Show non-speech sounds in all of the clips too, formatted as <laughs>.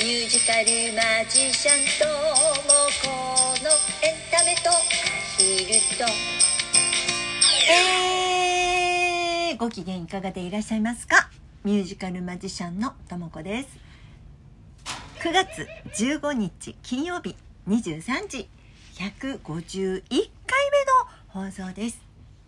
ミュージカルマジシャンともこのエンタメとヒルとえー、ご機嫌いかがでいらっしゃいますか？ミュージカルマジシャンのともこです。9月15日金曜日23時151回目の放送です。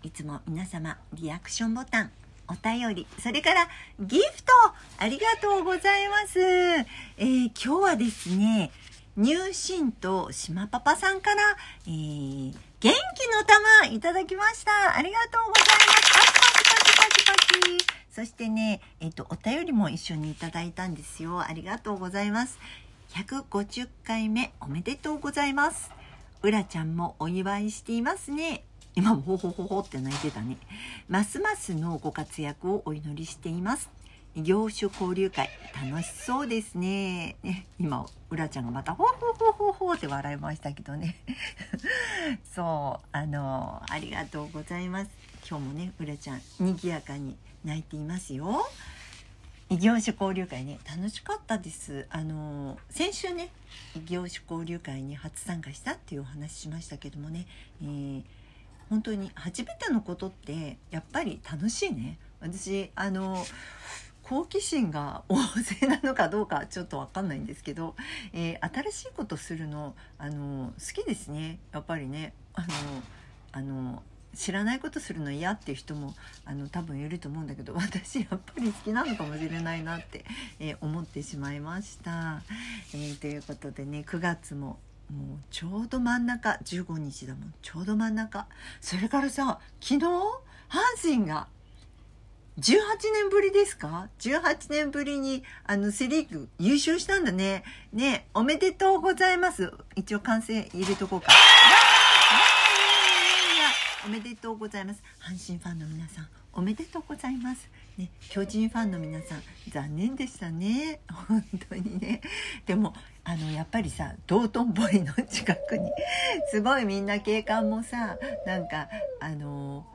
いつも皆様リアクションボタンお便り、それからギフト、ありがとうございます。えー、今日はですね、入信と島パパさんから、えー、元気の玉いただきました。ありがとうございます。パチパチパチパチパチ。そしてね、えっ、ー、と、お便りも一緒にいただいたんですよ。ありがとうございます。150回目おめでとうございます。うらちゃんもお祝いしていますね。今もほほほほって泣いてたね。ますますのご活躍をお祈りしています。業種交流会楽しそうですね。ね今、うらちゃんがまたほほほほほって笑いましたけどね。<laughs> そう、あの、ありがとうございます。今日もね、うらちゃん、賑やかに泣いていますよ。異業種交流会ね楽しかったですあの先週ね異業種交流会に初参加したっていうお話しましたけどもね、えー本当に初めてのことってやっぱり楽しいね。私あの好奇心が <laughs> 旺盛なのかどうかちょっと分かんないんですけど、えー、新しいことするのあの好きですね。やっぱりね。あのあの知らないことするの嫌っていう人もあの多分いると思うんだけど私やっぱり好きなのかもしれないなって、えー、思ってしまいました。えー、ということでね9月ももうちょうど真ん中15日だもんちょうど真ん中それからさ昨日阪神が18年ぶりですか ?18 年ぶりにあのセリーグ優勝したんだね。ねおめでとうございます。一応完成入れとこうか。おめでとうございます。阪神ファンの皆さん、おめでとうございます。ね、巨人ファンの皆さん、残念でしたね。<laughs> 本当にね。でも、あのやっぱりさ道頓堀の近くにすごいみんな警官もさなんかあの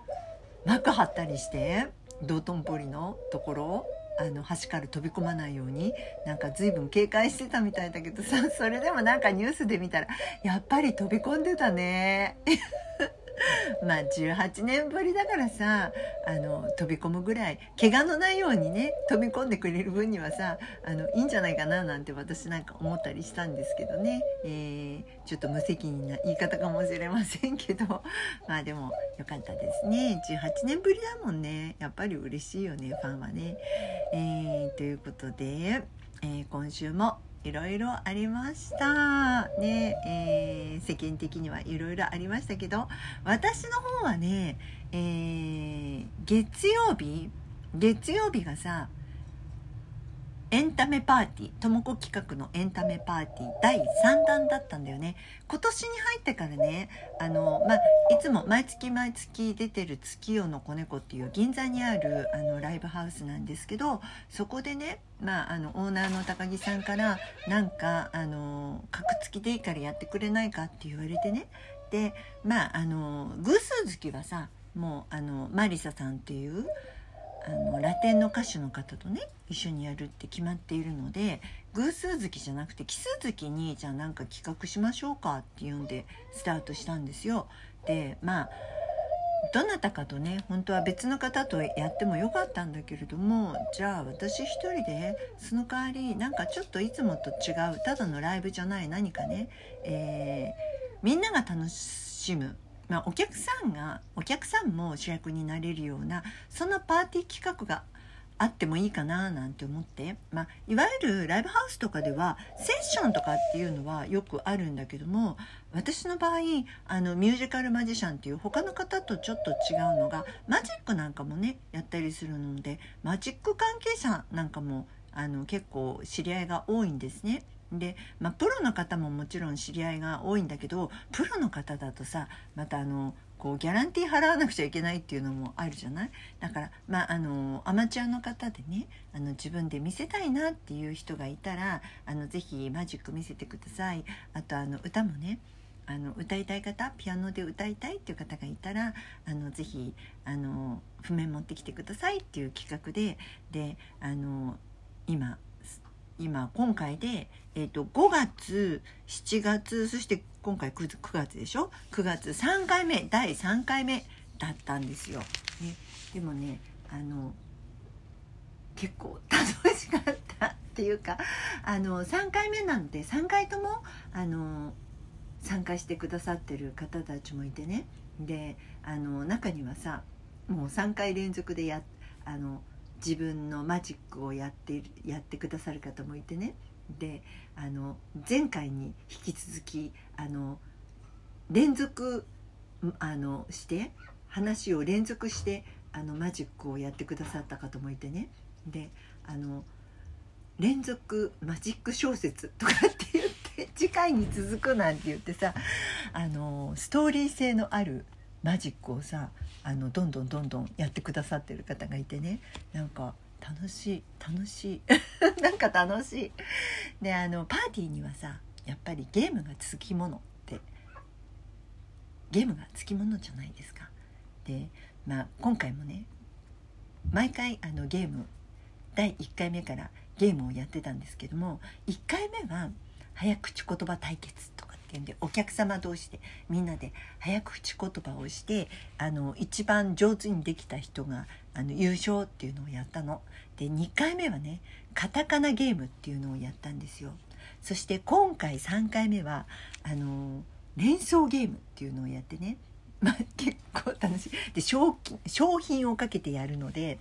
幕張ったりして道頓堀のところあの橋から飛び込まないようになんか随分警戒してたみたいだけどさそれでもなんかニュースで見たらやっぱり飛び込んでたね。<laughs> まあ18年ぶりだからさあの飛び込むぐらい怪我のないようにね飛び込んでくれる分にはさあのいいんじゃないかななんて私なんか思ったりしたんですけどね、えー、ちょっと無責任な言い方かもしれませんけど。<laughs> まあでもよかったですね。18年ぶりだもんね。やっぱり嬉しいよねファンはね。えー、ということで、えー、今週もいろいろありました。ね、えー、世間的にはいろいろありましたけど私の方はね、えー、月曜日月曜日がさエンタメパーティー、ともこ企画のエンタメパーティー第3弾だったんだよね。今年に入ってからね、あの、まあ、いつも毎月毎月出てる月夜の子猫っていう銀座にあるあのライブハウスなんですけど、そこでね、まあ、あの、オーナーの高木さんから、なんか、あの、格付きでいいからやってくれないかって言われてね。で、まあ、あの、偶数月はさ、もう、あの、マリサさんっていう、あのラテンの歌手の方とね一緒にやるって決まっているので偶数月じゃなくて奇数月にじゃあなんか企画しましょうかっていうんでスタートしたんですよ。でまあどなたかとね本当は別の方とやってもよかったんだけれどもじゃあ私一人でその代わりなんかちょっといつもと違うただのライブじゃない何かね、えー、みんなが楽しむまあ、お客さんがお客さんも主役になれるようなそんなパーティー企画があってもいいかななんて思って、まあ、いわゆるライブハウスとかではセッションとかっていうのはよくあるんだけども私の場合あのミュージカルマジシャンっていう他の方とちょっと違うのがマジックなんかもねやったりするのでマジック関係者なんかもあの結構知り合いが多いんですね。で、まあ、プロの方ももちろん知り合いが多いんだけどプロの方だとさまたあのこうギャランティー払わなくちゃいけないっていうのもあるじゃない？だからまああのアマチュアの方でねあの自分で見せたいなっていう人がいたらあのぜひマジック見せてください。あとあの歌もねあの歌いたい方ピアノで歌いたいっていう方がいたらあのぜひあの譜面持ってきてくださいっていう企画でであの今今今回で、えーと、5月7月そして今回 9, 9月でしょ？9月3回目第3回目だったんですよ。ね、でもねあの結構楽しかったっていうかあの3回目なので3回ともあの参加してくださってる方たちもいてね。であの中にはさもう3回連続でやあの自分のマジックをやってやってくださる方もいてね。であの前回に引き続きあの連続あのして話を連続してあのマジックをやってくださった方もいてね。であの連続マジック小説とかって言って次回に続くなんて言ってさあのストーリー性のあるマジックをさあのどんどんどんどんやってくださってる方がいてね。なんか楽しい楽しい。<laughs> なんか楽しい。であのパーティーにはさやっぱりゲームがつきものってゲームがつきものじゃないですか。でまあ今回もね毎回あのゲーム第1回目からゲームをやってたんですけども1回目は早口言葉対決とかっていうんでお客様同士でみんなで早口言葉をしてあの一番上手にできた人があの優勝っていうのをやったの。で2回目はねカタカナゲームっていうのをやったんですよ。そして今回3回目はあの連想ゲームっていうのをやってね、まあ、結構楽しいで商商品をかけてやるので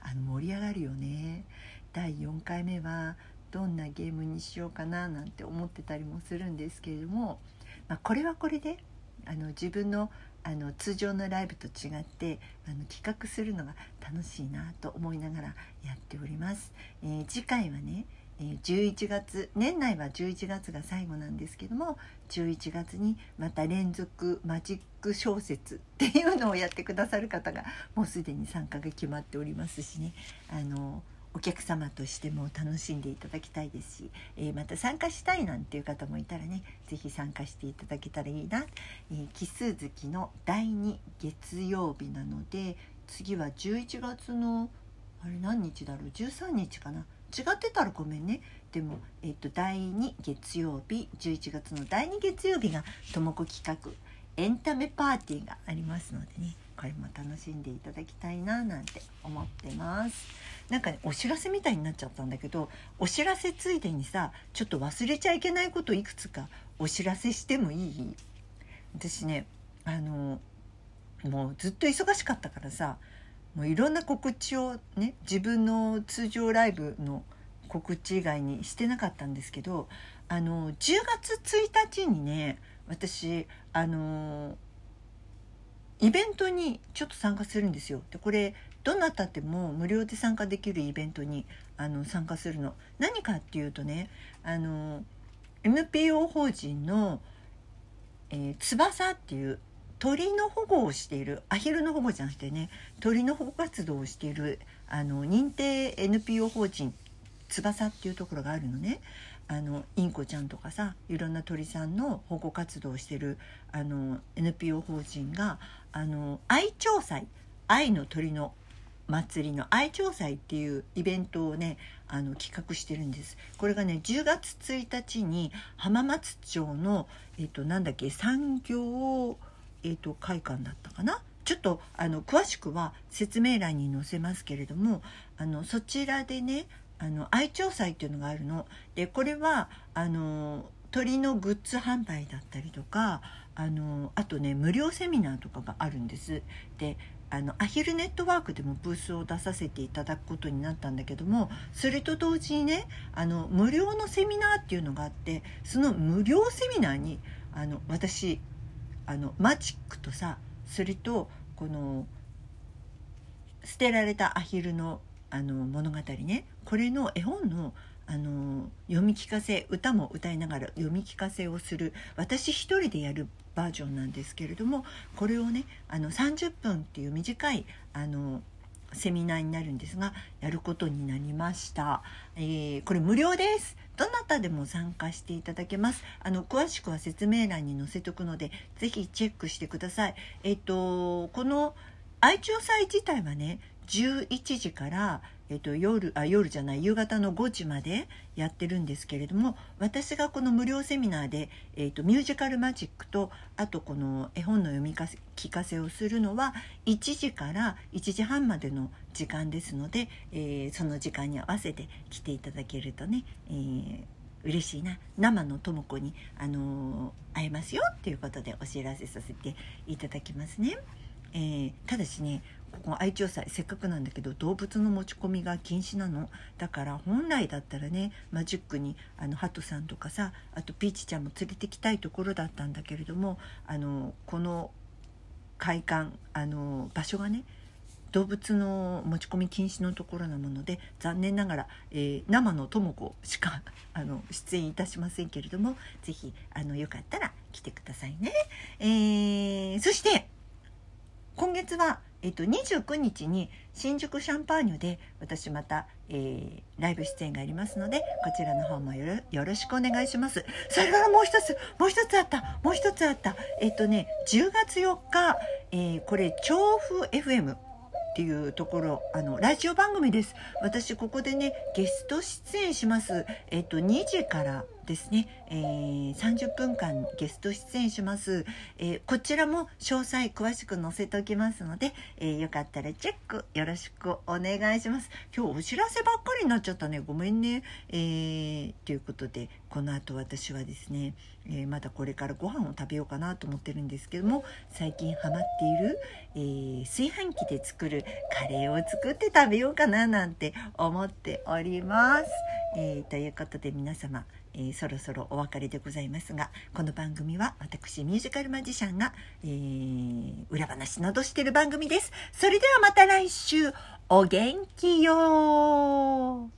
あの盛り上がるよね。第4回目はどんなゲームにしようかななんて思ってたりもするんですけれども、まあ、これはこれであの自分のあの通常のライブと違ってあの企画するのが楽しいなと思いながらやっております。えー、次回はね、11月年内は11月が最後なんですけども11月にまた連続マジック小説っていうのをやってくださる方がもうすでに参加が決まっておりますしねあのお客様としても楽しんでいただきたいですし、えー、また参加したいなんていう方もいたらね是非参加していただけたらいいな、えー、奇数月の第2月曜日なので次は11月のあれ何日だろう？13日かな？違ってたらごめんね。でも、えーと、第2月曜日11月の第2月曜日がともこ企画エンタメパーティーがありますのでね。これも楽しんでいただきたいななんて思ってます。なんかねお知らせみたいになっちゃったんだけどお知らせついでにさちょっと忘れちゃいけないこといくつかお知らせしてもいい？私ねあのもうずっと忙しかったからさもういろんな告知をね自分の通常ライブの告知以外にしてなかったんですけどあの10月1日にね私あのイベントにちょっと参加するんですよ。でこれどなたでも無料で参加できるイベントにあの参加するの。何かっていうとねあの NPO 法人の、えー、翼っていう鳥の保護をしているアヒルの保護じゃなくてね鳥の保護活動をしているあの認定 NPO 法人翼っていうところがあるのね。あのインコちゃんとかさいろんな鳥さんの保護活動をしてるあの NPO 法人があの愛鳥祭愛の鳥の祭りの愛鳥祭っていうイベントをねあの企画してるんです。これがね10月1日に浜松町のえっ、となんだっけ産業えっ、と会館だったかな？ちょっとあの詳しくは説明欄に載せますけれどもあのそちらでねあの愛鳥祭っていうのがあるの。でこれはあの鳥のグッズ販売だったりとかあのあとね無料セミナーとかがあるんです。であのアヒルネットワークでもブースを出させていただくことになったんだけどもそれと同時にねあの無料のセミナーっていうのがあってその無料セミナーにあの私あのマジックとさそれとこの捨てられたアヒルのあの物語ねこれの絵本のあの読み聞かせ歌も歌いながら読み聞かせをする私一人でやるバージョンなんですけれどもこれをねあの30分っていう短いあのセミナーになるんですがやることになりました、えー、これ無料です。どなたでも参加していただけます。あの詳しくは説明欄に載せておくのでぜひチェックしてください。えっ、ー、とこの愛鳥祭自体はね11時から、ええーと、夜あ夜じゃない夕方の5時までやってるんですけれども私がこの無料セミナーで、えーと、ミュージカルマジックとあとこの絵本の読み聞かせをするのは1時から1時半までの時間ですので、えー、その時間に合わせて来ていただけるとね、えー嬉しいな生のとも子に、あのー、会えますよっていうことでお知らせさせていただきますね。えー、ただしねここ愛鳥祭せっかくなんだけど動物の持ち込みが禁止なの？だから本来だったらねマジックにあのハトさんとかさあとピーチちゃんも連れてきたいところだったんだけれどもあのこの会館あの場所がね動物の持ち込み禁止のところなもので残念ながら、えー、生のとも子しか <laughs> あの出演いたしませんけれども是非あのよかったら来てくださいね。えー、そして今月は、えっと、29日に新宿シャンパーニュで私また、えー、ライブ出演がありますのでこちらの方もよろしくお願いします。それからもう一つもう一つあったもう一つあった。えっとね10月4日、えー、これ調布 FM っていうところあのラジオ番組です。私ここでねゲスト出演します。えっと2時からですね、えー、30分間ゲスト出演します、えー、こちらも詳細詳しく載せておきますので、えー、よかったらチェックよろしくお願いします。今日お知らせばっかりになっちゃったね。ごめんね。えー、ということでこの後私はですね、えまだこれからご飯を食べようかなと思ってるんですけども最近ハマっている、え炊飯器で作るカレーを作って食べようかななんて思っております、えということで皆様えー、そろそろお別れでございますがこの番組は私ミュージカルマジシャンが、えー、裏話などしてる番組です。それではまた来週お元気よ